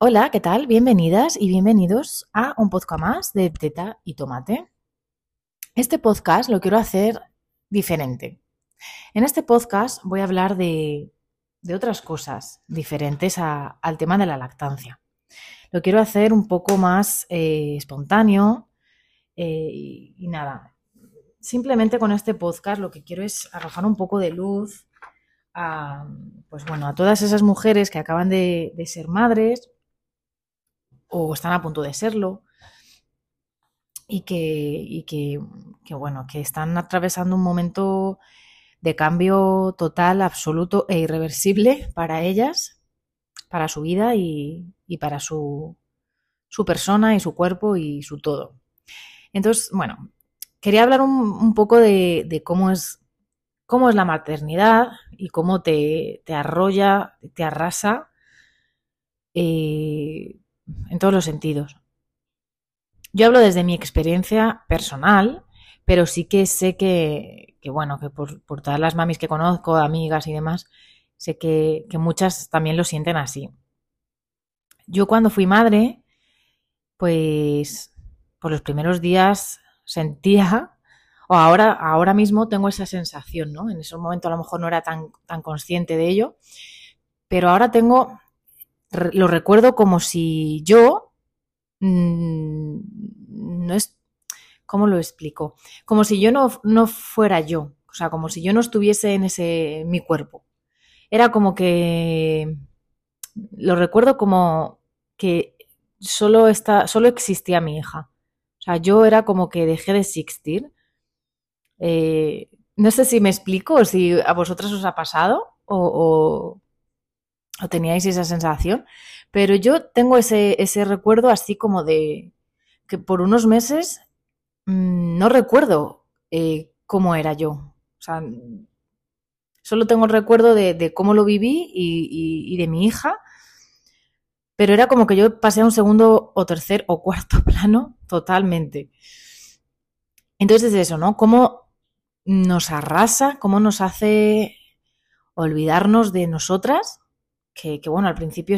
Hola, ¿qué tal? Bienvenidas y bienvenidos a un podcast más de Teta y Tomate. Este podcast lo quiero hacer diferente. En este podcast voy a hablar de, otras cosas diferentes al tema de la lactancia. Lo quiero hacer un poco más eh, espontáneo eh, y, nada. Simplemente con este podcast lo que quiero es arrojar un poco de luz a, pues bueno, a todas esas mujeres que acaban de ser madres o están a punto de serlo y que, que, bueno, que están atravesando un momento de cambio total, absoluto e irreversible para ellas, para su vida y, para su, su, persona y su cuerpo y su todo. Entonces, bueno, quería hablar un, poco de, cómo es cómo es la maternidad y cómo te, te arrolla, te arrasa eh, en todos los sentidos. Yo hablo desde mi experiencia personal, pero sí que sé que, bueno, que por, todas las mamis que conozco, amigas y demás, sé que, muchas también lo sienten así. Yo cuando fui madre, pues por los primeros días sentía, o ahora, ahora mismo tengo esa sensación, ¿no? En ese momento a lo mejor no era tan, tan consciente de ello, pero ahora tengo lo recuerdo como si yo mm, no es ¿cómo lo explico? Como si yo no, no, fuera yo, o sea, como si yo no estuviese en ese mi cuerpo. Era como que lo recuerdo como que solo está, solo existía mi hija. O sea, yo era como que dejé de existir. Eh, no sé si me explico si a vosotras os ha pasado o teníais esa sensación, pero yo tengo ese, recuerdo así como de que por unos meses mm, no recuerdo eh, cómo era yo. O sea, solo tengo el recuerdo de, cómo lo viví y, de mi hija, pero era como que yo pasé a un segundo o tercer o cuarto plano totalmente. Entonces es eso, ¿no? Cómo nos arrasa, cómo nos hace olvidarnos de nosotras que, bueno, al principio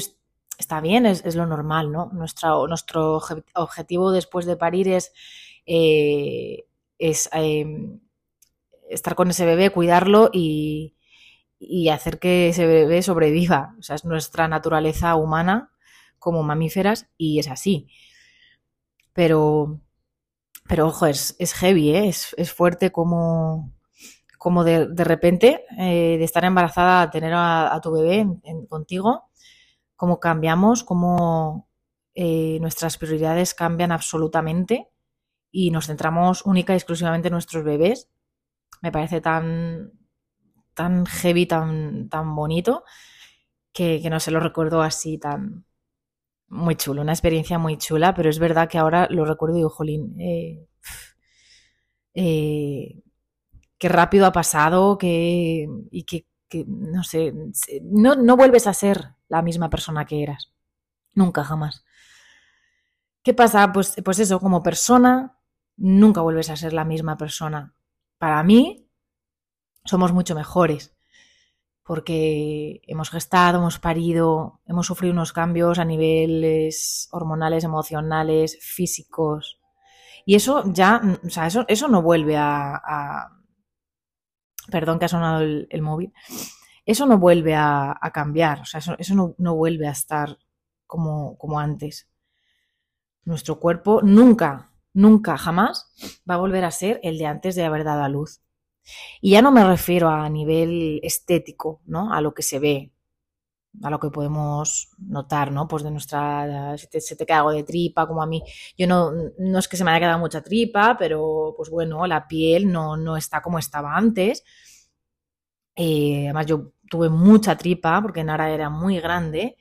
está bien, es, lo normal, ¿no? nuestro objetivo después de parir es, eh, es em, estar con ese bebé, cuidarlo y, hacer que ese bebé sobreviva. O sea, es nuestra naturaleza humana como mamíferas y es así. Pero, pero ojo, es, es heavy, ¿eh? es, fuerte como, como de, repente, eh, de estar embarazada a tener a, tu bebé contigo, cómo cambiamos, cómo eh, nuestras prioridades cambian absolutamente y nos centramos única y exclusivamente en nuestros bebés. Me parece tan, tan heavy, tan, tan bonito, que, no se lo recuerdo así tan muy chulo, una experiencia muy chula, pero es verdad que ahora lo recuerdo y digo, jolín, eh, eh qué rápido ha pasado, que, y que, no sé, no, no vuelves a ser la misma persona que eras. Nunca, jamás. ¿Qué pasa? Pues, pues eso, como persona, nunca vuelves a ser la misma persona. Para mí, somos mucho mejores, porque hemos gestado, hemos parido, hemos sufrido unos cambios a niveles hormonales, emocionales, físicos. Y eso ya, o sea, eso, eso no vuelve a perdón que ha sonado el, móvil, eso no vuelve a, cambiar, o sea, eso, no, vuelve a estar como, como antes. Nuestro cuerpo nunca, nunca, jamás va a volver a ser el de antes de haber dado a luz. Y ya no me refiero a nivel estético, ¿no? A lo que se ve, a lo que podemos notar, ¿no? Pues de nuestra, se te queda algo de tripa, como a mí, yo no, no es que se me haya quedado mucha tripa, pero pues bueno, la piel no, no está como estaba antes. Eh, además yo tuve mucha tripa porque Nara era muy grande.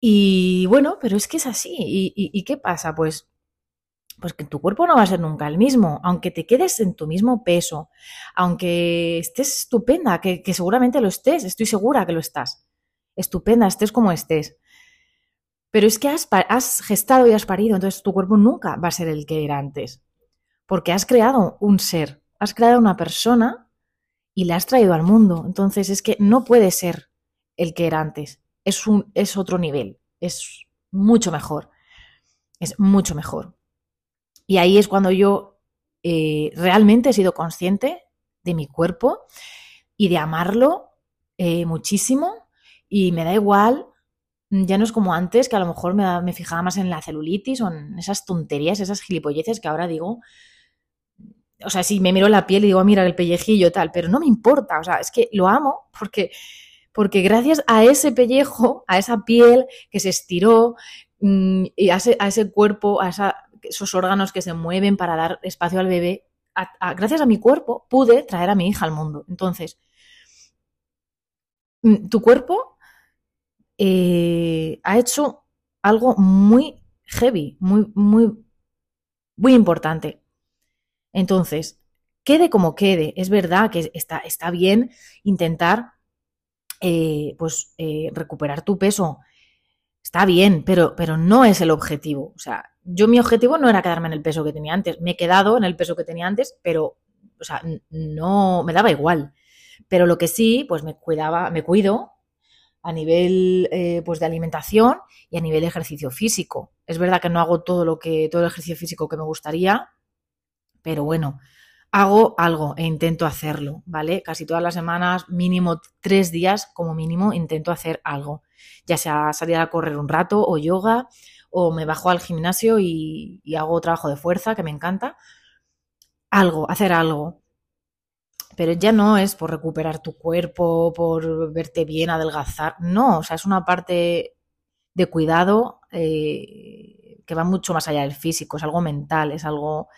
Y bueno, pero es que es así. ¿Y, qué pasa? Pues pues que tu cuerpo no va a ser nunca el mismo, aunque te quedes en tu mismo peso, aunque estés estupenda, que, seguramente lo estés, estoy segura que lo estás, estupenda, estés como estés. Pero es que has, has gestado y has parido, entonces tu cuerpo nunca va a ser el que era antes, porque has creado un ser, has creado una persona y la has traído al mundo. Entonces es que no puede ser el que era antes, es, un, es otro nivel, es mucho mejor. Es mucho mejor. Y ahí es cuando yo eh, realmente he sido consciente de mi cuerpo y de amarlo eh, muchísimo. Y me da igual, ya no es como antes, que a lo mejor me, me, fijaba más en la celulitis o en esas tonterías, esas gilipolleces que ahora digo, o sea, si me miro la piel y digo, ah, mira el pellejillo tal, pero no me importa, o sea, es que lo amo porque, porque gracias a ese pellejo, a esa piel que se estiró mm, y a ese cuerpo, a esa, esos órganos que se mueven para dar espacio al bebé, gracias a mi cuerpo pude traer a mi hija al mundo. Entonces, mm, tu cuerpo eh, ha hecho algo muy heavy, muy, muy, muy importante. Entonces, quede como quede, es verdad que está, está bien intentar eh, pues, eh, recuperar tu peso. Está bien, pero, pero no es el objetivo. O sea, yo mi objetivo no era quedarme en el peso que tenía antes. Me he quedado en el peso que tenía antes, pero, o sea, no, me daba igual. Pero lo que sí, pues me cuidaba, me cuido a nivel eh, pues de alimentación y a nivel de ejercicio físico. Es verdad que no hago todo lo que, todo el ejercicio físico que me gustaría, pero bueno, hago algo e intento hacerlo, ¿vale? Casi todas las semanas, mínimo tres días como mínimo, intento hacer algo. Ya sea salir a correr un rato o yoga, o me bajo al gimnasio y, hago trabajo de fuerza, que me encanta. Algo, hacer algo. Pero ya no es por recuperar tu cuerpo, por verte bien, adelgazar. No, o sea, es una parte de cuidado eh, que va mucho más allá del físico, es algo mental, es algo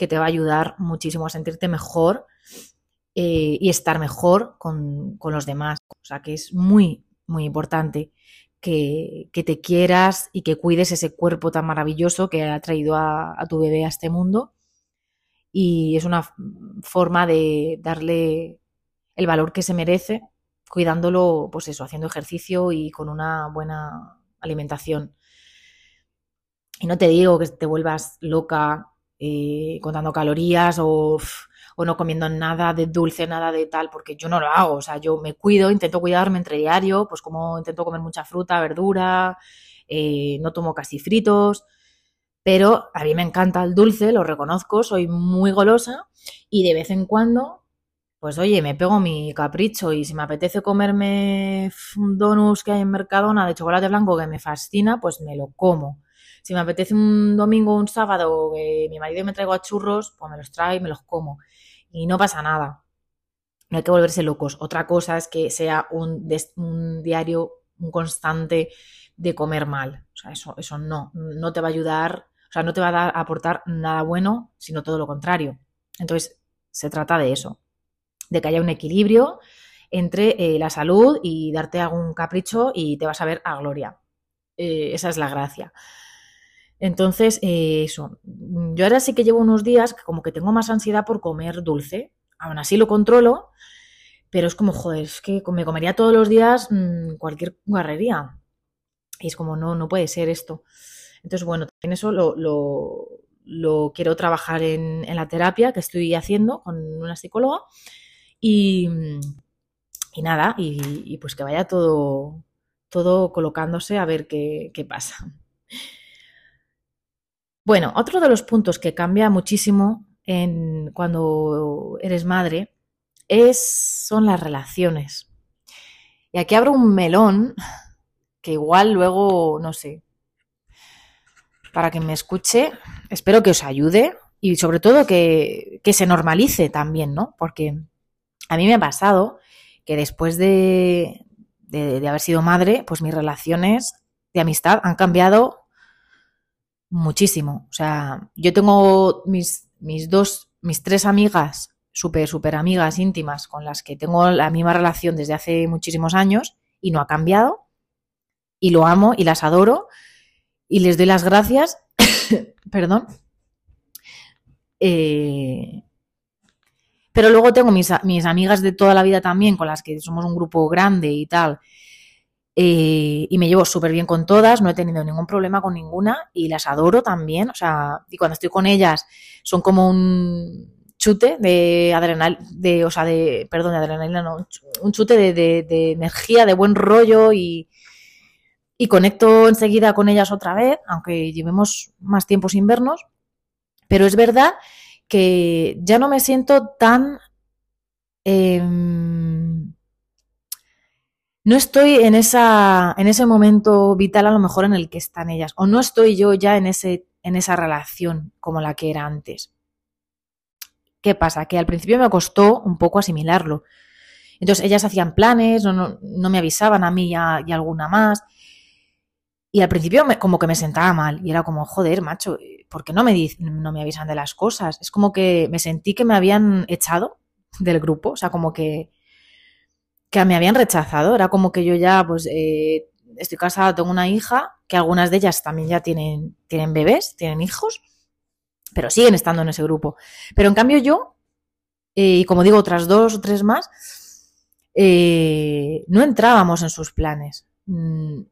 que te va a ayudar muchísimo a sentirte mejor eh, y estar mejor con, los demás. O sea que es muy, muy importante que, te quieras y que cuides ese cuerpo tan maravilloso que ha traído a, tu bebé a este mundo. Y es una forma de darle el valor que se merece, cuidándolo, pues eso, haciendo ejercicio y con una buena alimentación. Y no te digo que te vuelvas loca eh, contando calorías o, no comiendo nada de dulce, nada de tal, porque yo no lo hago. O sea, yo me cuido, intento cuidarme entre diario, pues como intento comer mucha fruta, verdura, eh, no tomo casi fritos, pero a mí me encanta el dulce, lo reconozco, soy muy golosa y de vez en cuando, pues oye, me pego mi capricho y si me apetece comerme un donus que hay en Mercadona de chocolate blanco que me fascina, pues me lo como. Si me apetece un domingo o un sábado que mi marido me traigo a churros, pues me los trae y me los como. Y no pasa nada. No hay que volverse locos. Otra cosa es que sea un, un diario, un constante de comer mal. O sea, eso, eso no, no te va a ayudar, o sea, no te va a, dar, a aportar nada bueno, sino todo lo contrario. Entonces, se trata de eso, de que haya un equilibrio entre eh, la salud y darte algún capricho y te vas a ver a gloria. Eh, esa es la gracia. Entonces, eh, eso, yo ahora sí que llevo unos días que como que tengo más ansiedad por comer dulce. Aún así lo controlo, pero es como, joder, es que me comería todos los días mm, cualquier guarrería. Y es como, no, no puede ser esto. Entonces, bueno, también eso lo, quiero trabajar en, la terapia que estoy haciendo con una psicóloga. Y, y nada, y, pues que vaya todo, todo colocándose a ver qué pasa. Bueno, otro de los puntos que cambia muchísimo en, cuando eres madre es, son las relaciones. Y aquí abro un melón que igual luego, no sé, para que me escuche, espero que os ayude y sobre todo que, que se normalice también, ¿no? Porque a mí me ha pasado que después de, de, de haber sido madre, pues mis relaciones de amistad han cambiado muchísimo. O sea, yo tengo mis, mis dos, mis tres amigas, súper, súper amigas íntimas, con las que tengo la misma relación desde hace muchísimos años y no ha cambiado. Y lo amo y las adoro y les doy las gracias. Perdón. Eh, pero luego tengo mis, mis amigas de toda la vida también, con las que somos un grupo grande y tal, eh, y me llevo súper bien con todas, no he tenido ningún problema con ninguna y las adoro también. O sea, y cuando estoy con ellas son como un chute de adrenalina, de, o sea, de, perdón, de adrenalina, no, un chute de, de, energía, de buen rollo y, y conecto enseguida con ellas otra vez, aunque llevemos más tiempo sin vernos, pero es verdad que ya no me siento tan... Em, no estoy en, esa, en ese momento vital a lo mejor en el que están ellas, o no estoy yo ya en, ese, en esa relación como la que era antes. ¿Qué pasa? Que al principio me costó un poco asimilarlo. Entonces ellas hacían planes, no, me avisaban a mí y a, alguna más. Y al principio me, como que me sentaba mal y era como, joder, macho, ¿por qué no me, no me avisan de las cosas? Es como que me sentí que me habían echado del grupo, o sea, como que, que me habían rechazado. Era como que yo ya, pues, eh, estoy casada, tengo una hija, que algunas de ellas también ya tienen, tienen bebés, tienen hijos, pero siguen estando en ese grupo. Pero en cambio yo, eh, y como digo, otras dos o tres más, eh, no entrábamos en sus planes. Mm,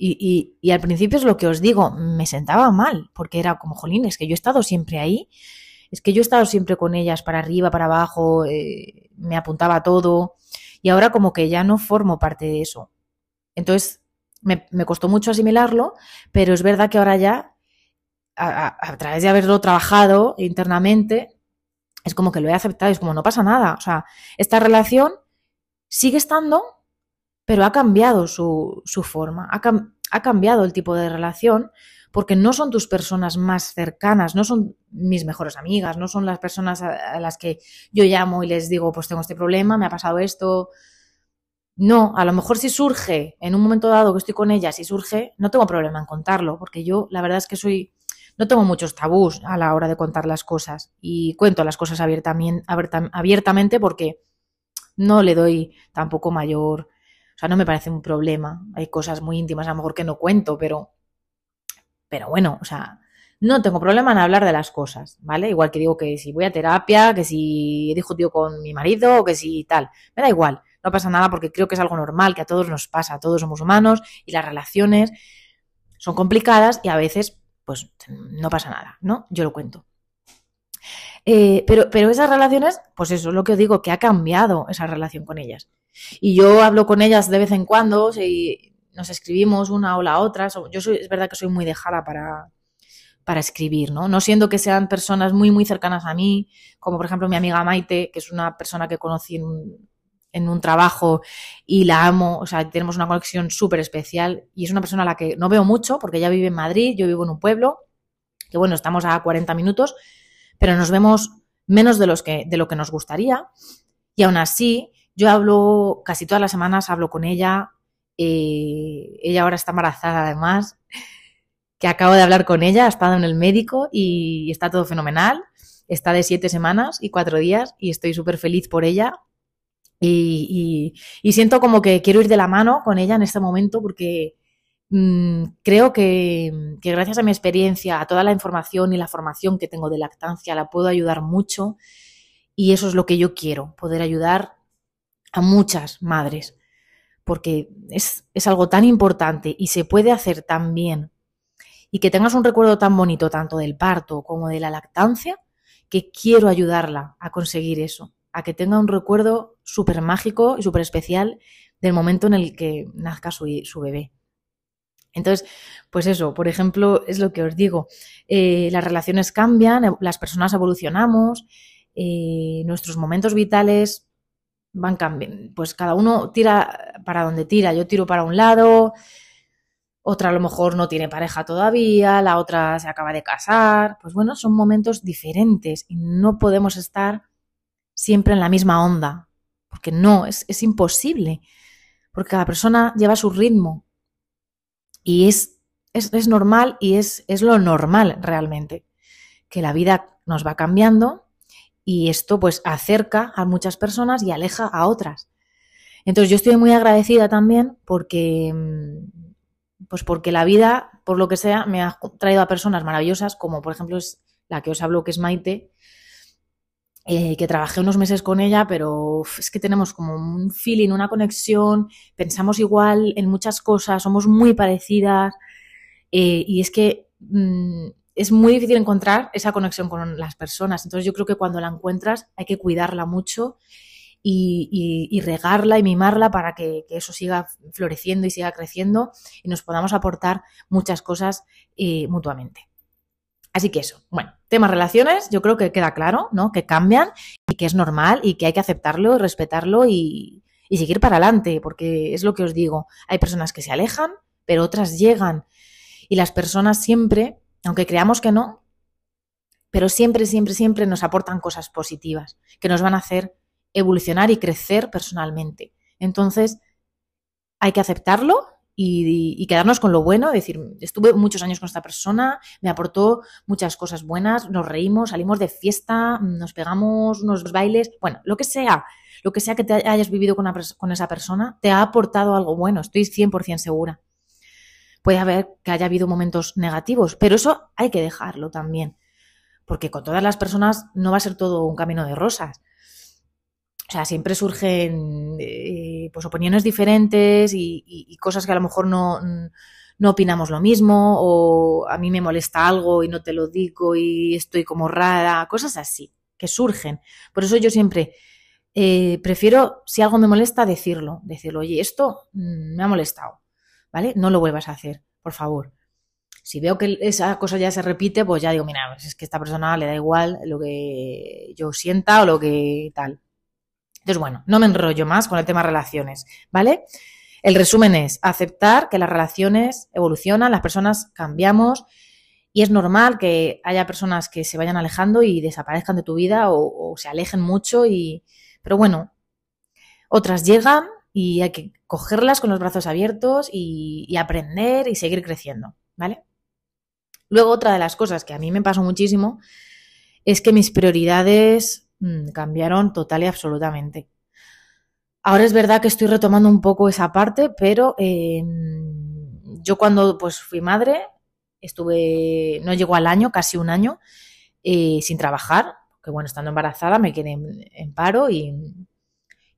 y, y, al principio es lo que os digo, me sentaba mal, porque era como, jolín, es que yo he estado siempre ahí, es que yo he estado siempre con ellas para arriba, para abajo, me apuntaba todo, y ahora como que ya no formo parte de eso. Entonces, me, me costó mucho asimilarlo, pero es verdad que ahora ya, a, través de haberlo trabajado internamente, es como que lo he aceptado, es como no pasa nada. O sea, esta relación sigue estando, pero ha cambiado su, su forma, ha, ha, cambiado el tipo de relación, porque no son tus personas más cercanas, no son mis mejores amigas, no son las personas a, las que yo llamo y les digo, pues tengo este problema, me ha pasado esto. No, a lo mejor si surge en un momento dado que estoy con ellas, si surge, no tengo problema en contarlo, porque yo la verdad es que soy, no tengo muchos tabús a la hora de contar las cosas y cuento las cosas abiertamente porque no le doy tampoco mayor, o sea, no me parece un problema. Hay cosas muy íntimas a lo mejor que no cuento, pero, pero bueno, o sea, no tengo problema en hablar de las cosas, ¿vale? Igual que digo que si voy a terapia, que si he discutido con mi marido o que si tal, me da igual, no pasa nada porque creo que es algo normal, que a todos nos pasa, todos somos humanos y las relaciones son complicadas y a veces pues no pasa nada, ¿no? Yo lo cuento. Eh, pero, pero esas relaciones, pues eso es lo que os digo, que ha cambiado esa relación con ellas. Y yo hablo con ellas de vez en cuando, y nos escribimos una o la otra. Yo soy, es verdad que soy muy dejada para, para escribir, ¿no? No siendo que sean personas muy, muy cercanas a mí, como por ejemplo mi amiga Maite, que es una persona que conocí en un, trabajo y la amo, o sea, tenemos una conexión súper especial y es una persona a la que no veo mucho porque ella vive en Madrid, yo vivo en un pueblo, que bueno, estamos a 40 minutos, pero nos vemos menos de, los que, de lo que nos gustaría. Y aún así, yo hablo, casi todas las semanas hablo con ella. Eh, ella ahora está embarazada además, que acabo de hablar con ella, ha estado en el médico y está todo fenomenal. Está de siete semanas y cuatro días y estoy súper feliz por ella. Y, siento como que quiero ir de la mano con ella en este momento porque Mm, creo que, gracias a mi experiencia, a toda la información y la formación que tengo de lactancia, la puedo ayudar mucho y eso es lo que yo quiero, poder ayudar a muchas madres, porque es, es algo tan importante y se puede hacer tan bien y que tengas un recuerdo tan bonito tanto del parto como de la lactancia, que quiero ayudarla a conseguir eso, a que tenga un recuerdo súper mágico y súper especial del momento en el que nazca su, su bebé. Entonces, pues eso, por ejemplo, es lo que os digo, eh, las relaciones cambian, las personas evolucionamos, eh, nuestros momentos vitales van cambiando, pues cada uno tira para donde tira, yo tiro para un lado, otra a lo mejor no tiene pareja todavía, la otra se acaba de casar, pues bueno, son momentos diferentes y no podemos estar siempre en la misma onda, porque no, es, es imposible, porque cada persona lleva su ritmo, y es, es, normal y es, es lo normal realmente, que la vida nos va cambiando y esto pues acerca a muchas personas y aleja a otras. Entonces yo estoy muy agradecida también porque mm, pues porque la vida, por lo que sea, me ha traído a personas maravillosas, como por ejemplo es la que os hablo, que es Maite, eh, que trabajé unos meses con ella, pero es que tenemos como un feeling, una conexión, pensamos igual en muchas cosas, somos muy parecidas eh, y es que mm, es muy difícil encontrar esa conexión con las personas. Entonces yo creo que cuando la encuentras hay que cuidarla mucho y, regarla y mimarla para que, eso siga floreciendo y siga creciendo y nos podamos aportar muchas cosas eh, mutuamente. Así que eso, bueno, temas relaciones, yo creo que queda claro, ¿no? Que cambian y que es normal y que hay que aceptarlo, respetarlo y, y seguir para adelante, porque es lo que os digo, hay personas que se alejan, pero otras llegan. Y las personas siempre, aunque creamos que no, pero siempre, siempre, siempre nos aportan cosas positivas que nos van a hacer evolucionar y crecer personalmente. Entonces, hay que aceptarlo y, quedarnos con lo bueno, decir, estuve muchos años con esta persona, me aportó muchas cosas buenas, nos reímos, salimos de fiesta, nos pegamos unos bailes, bueno, lo que sea, lo que sea que te hayas vivido con, con esa persona, te ha aportado algo bueno, estoy 100% segura. Puede haber que haya habido momentos negativos, pero eso hay que dejarlo también, porque con todas las personas no va a ser todo un camino de rosas. O sea, siempre surgen eh, pues opiniones diferentes y, cosas que a lo mejor no, no opinamos lo mismo, o a mí me molesta algo y no te lo digo y estoy como rara, cosas así, que surgen. Por eso yo siempre eh, prefiero, si algo me molesta, decirlo, decirlo, oye, esto mm, me ha molestado, ¿vale? No lo vuelvas a hacer, por favor. Si veo que esa cosa ya se repite, pues ya digo, mira, pues es que esta persona le da igual lo que yo sienta o lo que tal. Entonces, bueno, no me enrollo más con el tema relaciones, ¿vale? El resumen es aceptar que las relaciones evolucionan, las personas cambiamos y es normal que haya personas que se vayan alejando y desaparezcan de tu vida o, se alejen mucho y... Pero bueno, otras llegan y hay que cogerlas con los brazos abiertos y, aprender y seguir creciendo, ¿vale? Luego, otra de las cosas que a mí me pasó muchísimo es que mis prioridades Mm, cambiaron total y absolutamente. Ahora es verdad que estoy retomando un poco esa parte, pero em, yo cuando pues fui madre, estuve, no llegó al año, casi un año, eh, sin trabajar, que bueno, estando embarazada me quedé en, paro y,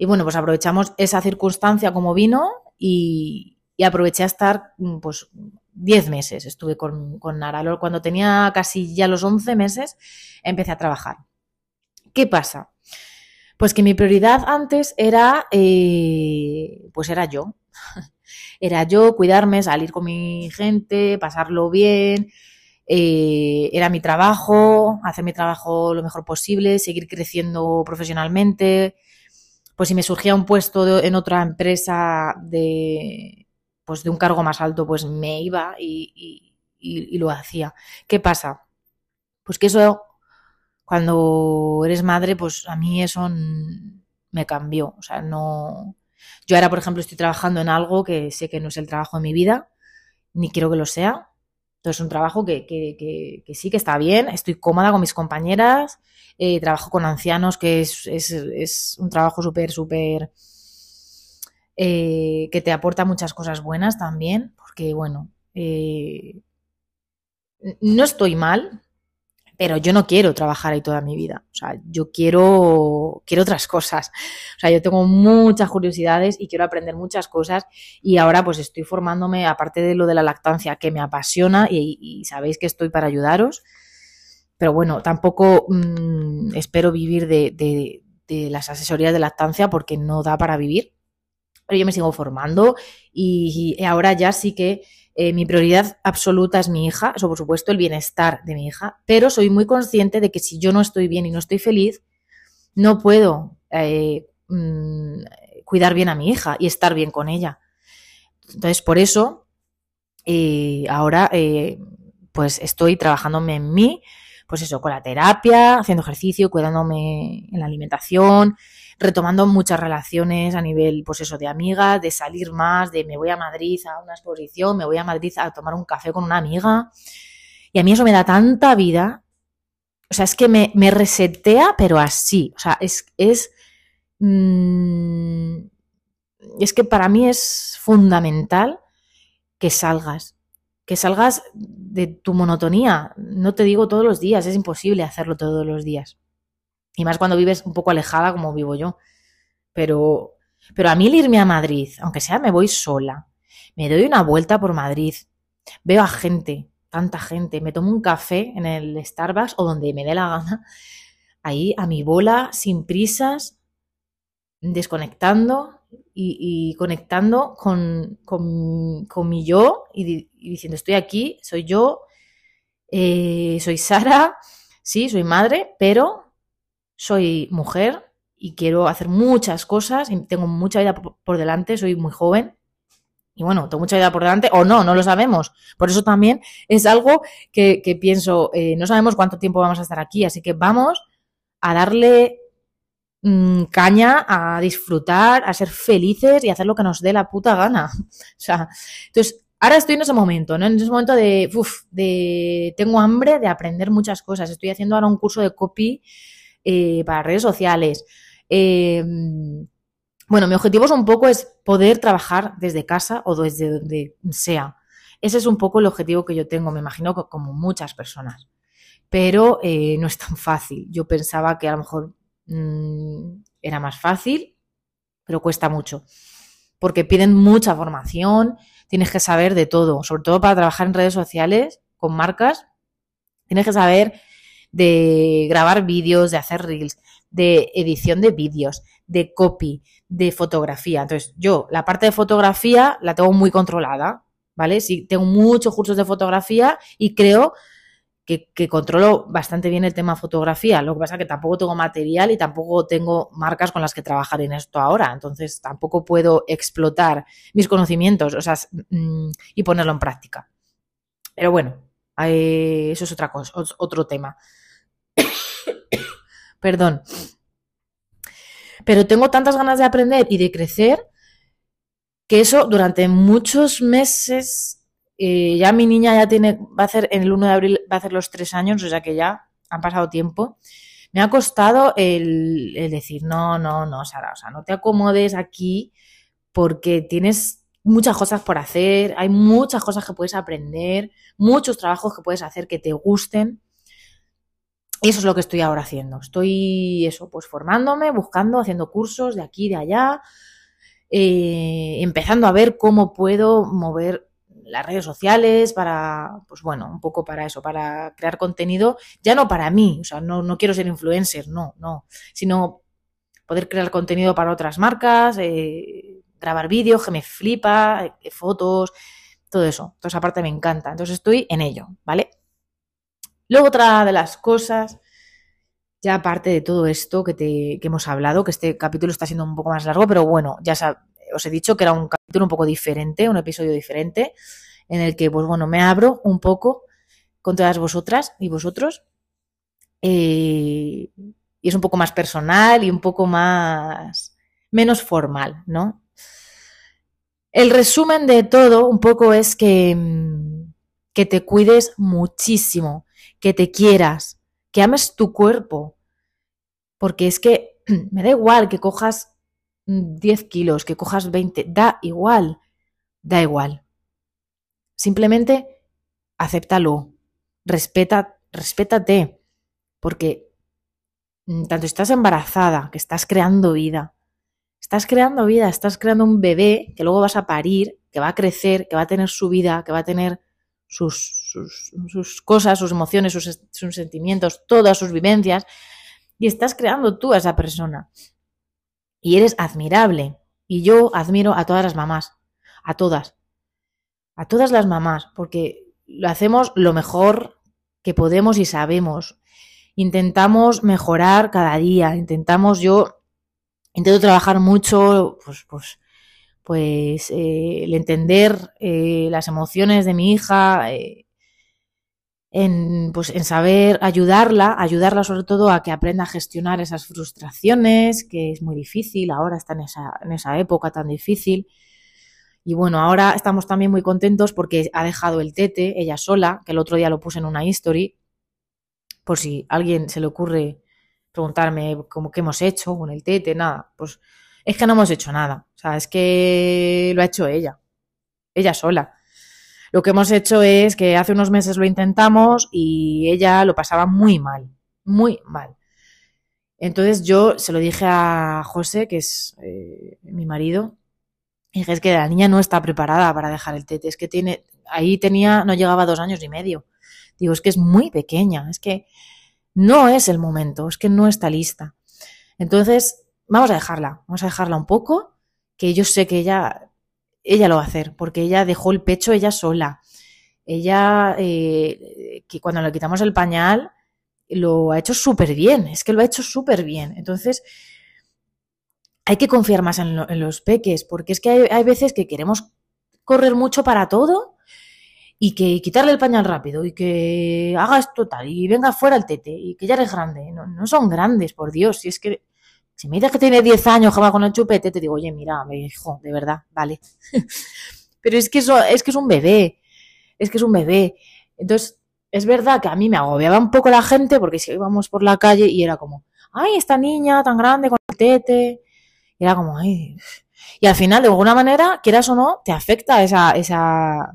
y, bueno, pues aprovechamos esa circunstancia como vino y, aproveché a estar mm, pues 10 meses, estuve con, con Nara. Cuando tenía casi ya los 11 meses, empecé a trabajar. ¿Qué pasa? Pues que mi prioridad antes era, eh, pues era yo. era yo, cuidarme, salir con mi gente, pasarlo bien. Eh, era mi trabajo, hacer mi trabajo lo mejor posible, seguir creciendo profesionalmente. Pues si me surgía un puesto en otra empresa de, pues de un cargo más alto, pues me iba y, lo hacía. ¿Qué pasa? Pues que eso cuando eres madre, pues a mí eso me cambió. O sea, no. Yo ahora, por ejemplo, estoy trabajando en algo que sé que no es el trabajo de mi vida, ni quiero que lo sea. Entonces, es un trabajo que, sí, que está bien, estoy cómoda con mis compañeras, eh, trabajo con ancianos, que es, un trabajo súper, súper. Eh, que te aporta muchas cosas buenas también, porque, bueno, eh, no estoy mal, pero yo no quiero trabajar ahí toda mi vida. O sea, yo quiero, quiero otras cosas. O sea, yo tengo muchas curiosidades y quiero aprender muchas cosas y ahora pues estoy formándome, aparte de lo de la lactancia que me apasiona y, sabéis que estoy para ayudaros, pero bueno, tampoco mm, espero vivir de, las asesorías de lactancia porque no da para vivir. Pero yo me sigo formando y ahora ya sí que eh, mi prioridad absoluta es mi hija, eso por supuesto, el bienestar de mi hija, pero soy muy consciente de que si yo no estoy bien y no estoy feliz, no puedo eh, mm, cuidar bien a mi hija y estar bien con ella. Entonces, por eso, eh, ahora, pues estoy trabajándome en mí, pues eso, con la terapia, haciendo ejercicio, cuidándome en la alimentación, retomando muchas relaciones a nivel, pues eso, de amigas, de salir más, de me voy a Madrid a una exposición, me voy a Madrid a tomar un café con una amiga. Y a mí eso me da tanta vida. O sea, es que me, resetea, pero así. O sea, es, es, mm, es que para mí es fundamental que salgas, que salgas de tu monotonía. No te digo todos los días, es imposible hacerlo todos los días. Y más cuando vives un poco alejada como vivo yo. Pero, pero a mí el irme a Madrid, aunque sea me voy sola, me doy una vuelta por Madrid, veo a gente, tanta gente, me tomo un café en el Starbucks o donde me dé la gana, ahí a mi bola, sin prisas, desconectando y, conectando con, con, mi yo y, diciendo, estoy aquí, soy yo, eh, soy Sara, sí, soy madre, pero soy mujer y quiero hacer muchas cosas y tengo mucha vida por delante, soy muy joven. Y bueno, tengo mucha vida por delante o no, no lo sabemos. Por eso también es algo que, pienso, eh, no sabemos cuánto tiempo vamos a estar aquí, así que vamos a darle Mm, caña a disfrutar, a ser felices y hacer lo que nos dé la puta gana. O sea, entonces, ahora estoy en ese momento, ¿no? En ese momento de, uf, de, tengo hambre de aprender muchas cosas. Estoy haciendo ahora un curso de copy eh, para redes sociales. Em, bueno, mi objetivo es un poco es poder trabajar desde casa o desde donde sea. Ese es un poco el objetivo que yo tengo, me imagino que como muchas personas. Pero eh, no es tan fácil. Yo pensaba que a lo mejor Mm, era más fácil, pero cuesta mucho. Porque piden mucha formación, tienes que saber de todo, sobre todo para trabajar en redes sociales con marcas. Tienes que saber de grabar vídeos, de hacer reels, de edición de vídeos, de copy, de fotografía. Entonces, yo la parte de fotografía la tengo muy controlada, ¿vale? Sí, tengo muchos cursos de fotografía y creo que, controlo bastante bien el tema fotografía. Lo que pasa es que tampoco tengo material y tampoco tengo marcas con las que trabajar en esto ahora. Entonces tampoco puedo explotar mis conocimientos o sea, mm, y ponerlo en práctica. Pero bueno, eh, eso es otra cosa, otro tema. Perdón. Pero tengo tantas ganas de aprender y de crecer que eso durante muchos meses eh, ya mi niña ya tiene, va a hacer, en el 1 de abril va a hacer los tres años, o sea que ya han pasado tiempo. Me ha costado el, decir, no, no, no, Sara, o sea, no te acomodes aquí porque tienes muchas cosas por hacer, hay muchas cosas que puedes aprender, muchos trabajos que puedes hacer que te gusten. Y eso es lo que estoy ahora haciendo. Estoy, eso, pues formándome, buscando, haciendo cursos de aquí, de allá, eh, empezando a ver cómo puedo mover las redes sociales, para, pues bueno, un poco para eso, para crear contenido, ya no para mí, o sea, no, no quiero ser influencer, no, no, sino poder crear contenido para otras marcas, eh, grabar vídeos que me flipa, eh, fotos, todo eso. Entonces, aparte me encanta. Entonces, estoy en ello, ¿vale? Luego, otra de las cosas, ya aparte de todo esto que, te, que hemos hablado, que este capítulo está siendo un poco más largo, pero bueno, ya os he dicho que era un capítulo un poco diferente, un episodio diferente, en el que, pues bueno, me abro un poco con todas vosotras y vosotros. Eh, y es un poco más personal y un poco más menos formal, ¿no? El resumen de todo un poco es que, mm, que te cuides muchísimo, que te quieras, que ames tu cuerpo, porque es que me da igual que cojas 10 kilos, que cojas 20, da igual, da igual. Simplemente acéptalo, respeta, respétate, porque mm, tanto estás embarazada, que estás creando vida, estás creando vida, estás creando un bebé que luego vas a parir, que va a crecer, que va a tener su vida, que va a tener sus, sus, cosas, sus emociones, sus, sus sentimientos, todas sus vivencias, y estás creando tú a esa persona y eres admirable. Y yo admiro a todas las mamás, a todas, a todas las mamás, porque lo hacemos lo mejor que podemos y sabemos. Intentamos mejorar cada día, intentamos, yo intento trabajar mucho, pues, pues, pues eh, el entender eh, las emociones de mi hija, eh, en, pues, en saber ayudarla, ayudarla sobre todo a que aprenda a gestionar esas frustraciones, que es muy difícil, ahora está en esa, en esa época tan difícil. Y bueno, ahora estamos también muy contentos porque ha dejado el tete ella sola, que el otro día lo puse en una history, por si a alguien se le ocurre preguntarme cómo qué hemos hecho con el tete, nada, pues es que no hemos hecho nada, o sea, es que lo ha hecho ella, ella sola. Lo que hemos hecho es que hace unos meses lo intentamos y ella lo pasaba muy mal, muy mal. Entonces yo se lo dije a José, que es eh, mi marido, y dije, es que la niña no está preparada para dejar el tete, es que tiene, ahí tenía, no llegaba a dos años y medio. Digo, es que es muy pequeña, es que no es el momento, es que no está lista. Entonces, vamos a dejarla, vamos a dejarla un poco, que yo sé que ella, ella lo va a hacer, porque ella dejó el pecho ella sola. Ella, eh, que cuando le quitamos el pañal, lo ha hecho súper bien, es que lo ha hecho súper bien. Entonces, hay que confiar más en, los peques, porque es que hay, hay, veces que queremos correr mucho para todo y que quitarle el pañal rápido y que haga esto tal y venga fuera el tete y que ya eres grande. No, no son grandes, por Dios. Si es que si me dices que tiene 10 años va con el chupete, te digo, oye, mira, me hijo, de verdad, vale. Pero es que, eso, es que es un bebé, es que es un bebé. Entonces, es verdad que a mí me agobiaba un poco la gente porque si íbamos por la calle y era como, ay, esta niña tan grande con el tete. Y era como, ay. Y al final, de alguna manera, quieras o no, te afecta esa, esa,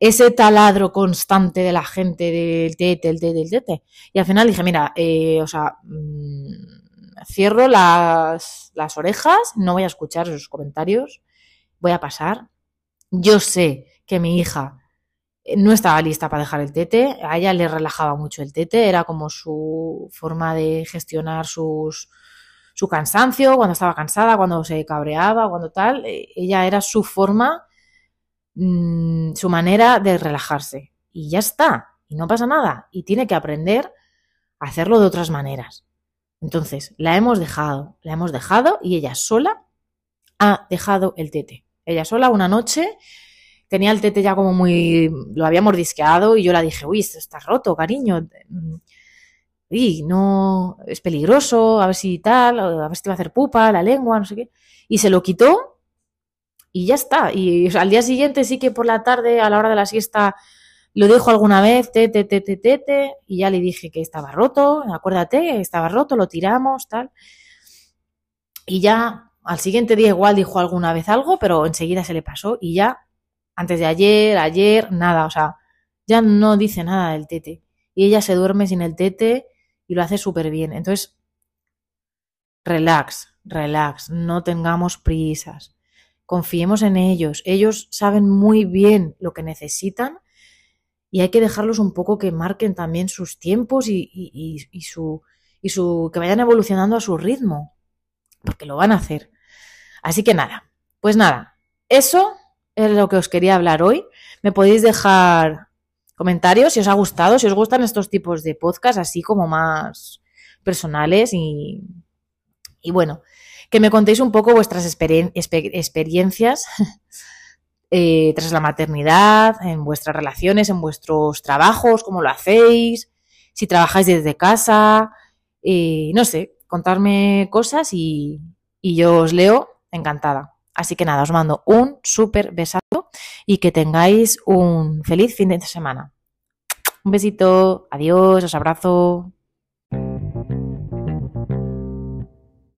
ese taladro constante de la gente del tete, el tete, el tete. Y al final dije, mira, eh, o sea, mmm, cierro las, las orejas, no voy a escuchar esos comentarios, voy a pasar. Yo sé que mi hija no estaba lista para dejar el tete, a ella le relajaba mucho el tete, era como su forma de gestionar sus, su cansancio, cuando estaba cansada, cuando se cabreaba, cuando tal, eh, ella era su forma mmm, su manera de relajarse. Y ya está, y no pasa nada. Y tiene que aprender a hacerlo de otras maneras. Entonces, la hemos dejado, la hemos dejado y ella sola ha dejado el tete. Ella sola una noche tenía el tete ya como muy, lo había mordisqueado y yo la dije, uy, está roto, cariño. Uy, no, es peligroso, a ver si tal, a ver si te va a hacer pupa, la lengua, no sé qué. Y se lo quitó y ya está. Y al día siguiente sí que por la tarde, a la hora de la siesta, lo dejo alguna vez, tete, tete, tete, y ya le dije que estaba roto, acuérdate, estaba roto, lo tiramos, tal. Y ya al siguiente día igual dijo alguna vez algo, pero enseguida se le pasó y ya, antes de ayer, ayer, nada, o sea, ya no dice nada del tete. Y ella se duerme sin el tete y lo hace súper bien. Entonces, relax, relax, no tengamos prisas confiemos en ellos. Ellos saben muy bien lo que necesitan y hay que dejarlos un poco que marquen también sus tiempos y, su, y su, que vayan evolucionando a su ritmo, porque lo van a hacer. Así que nada, pues nada, eso es lo que os quería hablar hoy. Me podéis dejar comentarios si os ha gustado, si os gustan estos tipos de podcast así como más personales y, y bueno, que me contéis un poco vuestras experiencias eh, tras la maternidad, en vuestras relaciones, en vuestros trabajos, cómo lo hacéis, si trabajáis desde casa, eh, no sé, contarme cosas y, y yo os leo encantada. Así que nada, os mando un súper besazo y que tengáis un feliz fin de semana. Un besito, adiós, os abrazo.